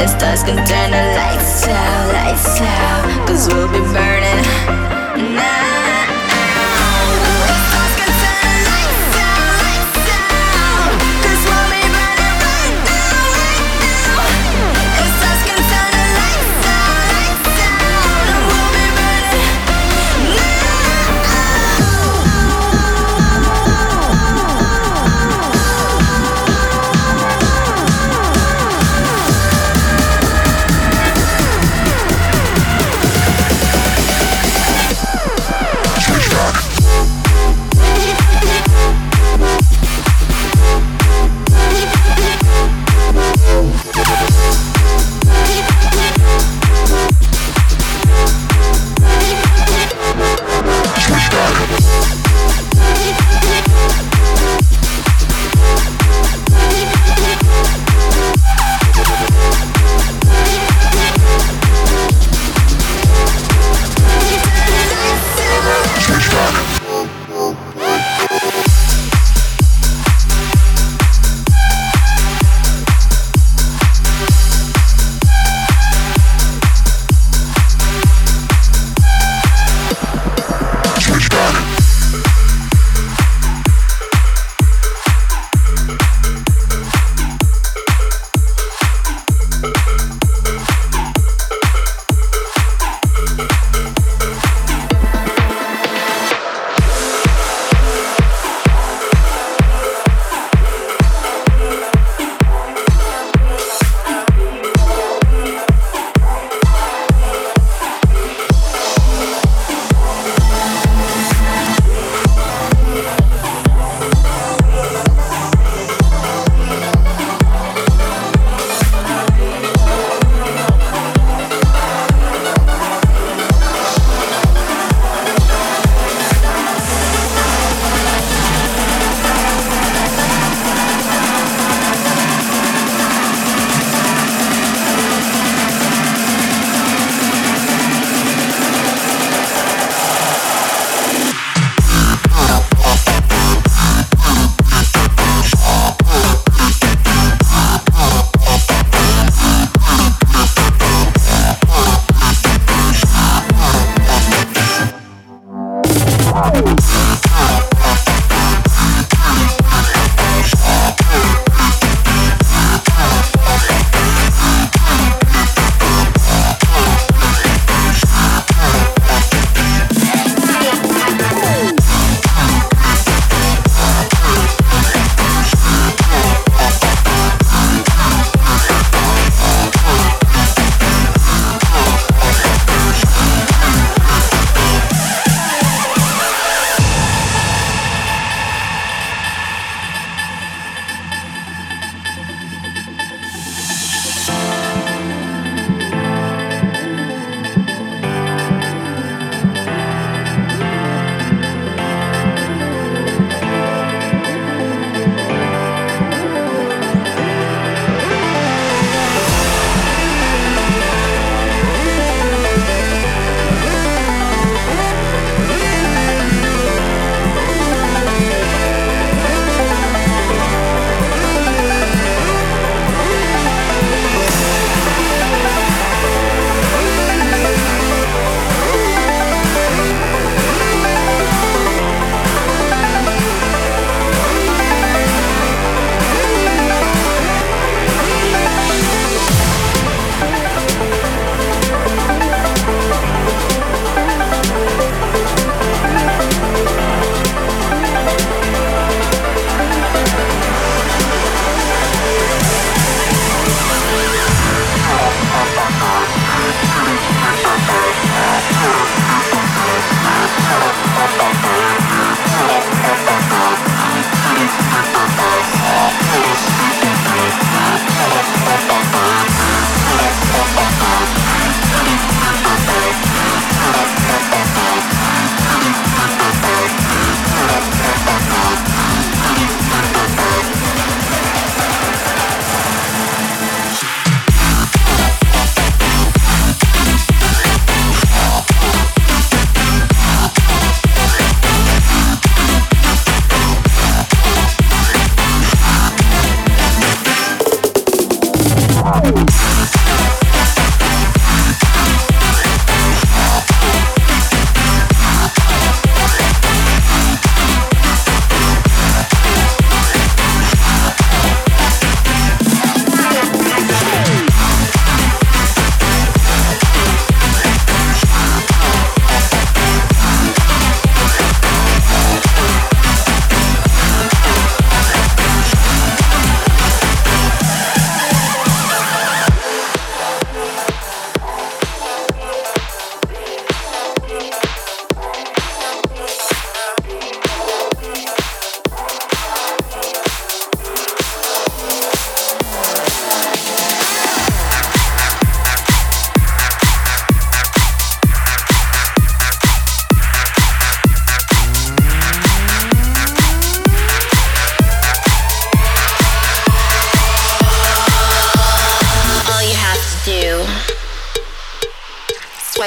It stars can turn the lights out, lights out. Cause we'll be burning now.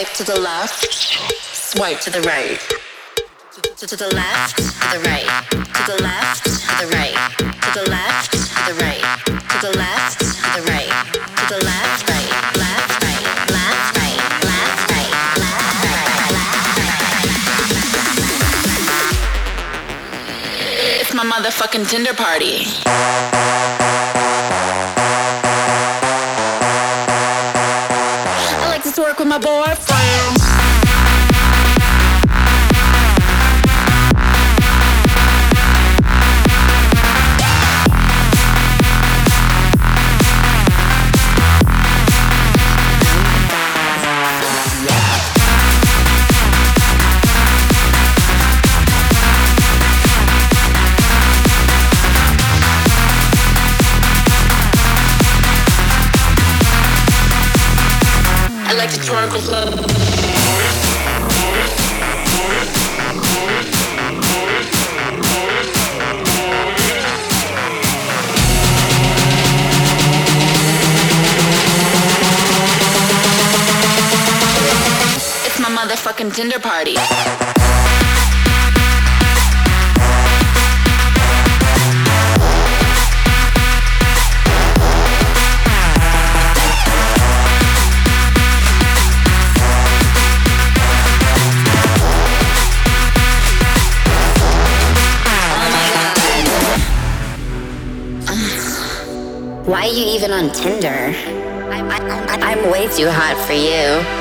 Swipe to the left, swipe to the right. To, to the left, the right. To the left, the right. To the left, the right. To the left, the right. To the left, right, left, right, left, right, left, right, left, right, left, right. It's my motherfucking Tinder party. Motherfucking Tinder party. Why are you even on Tinder? I'm, I, am way too hot for you.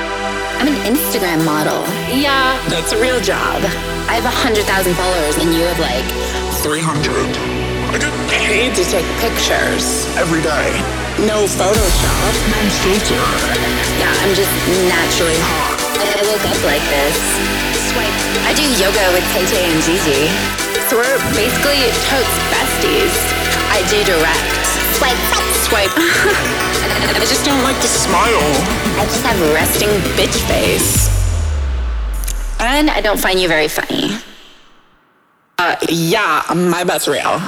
I'm an Instagram model. Yeah, that's a real job. I have a hundred thousand followers, and you have like 300 I get paid to take pictures. every day. No Photoshop. No filter. Yeah, I'm just naturally hot. I, I woke up like this. Swipe. I do yoga with Tay Tay and Gigi. So we're basically totes besties. I do direct. Swipe. Swipe. I just don't like to Smile. I just have resting bitch face. And I don't find you very funny. Uh, yeah, my bet's real.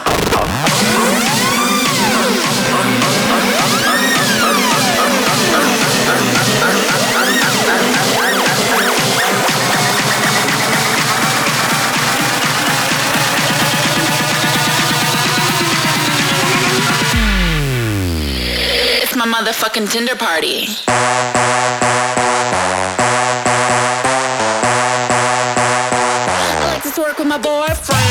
My motherfucking Tinder party. I like to twerk with my boyfriend.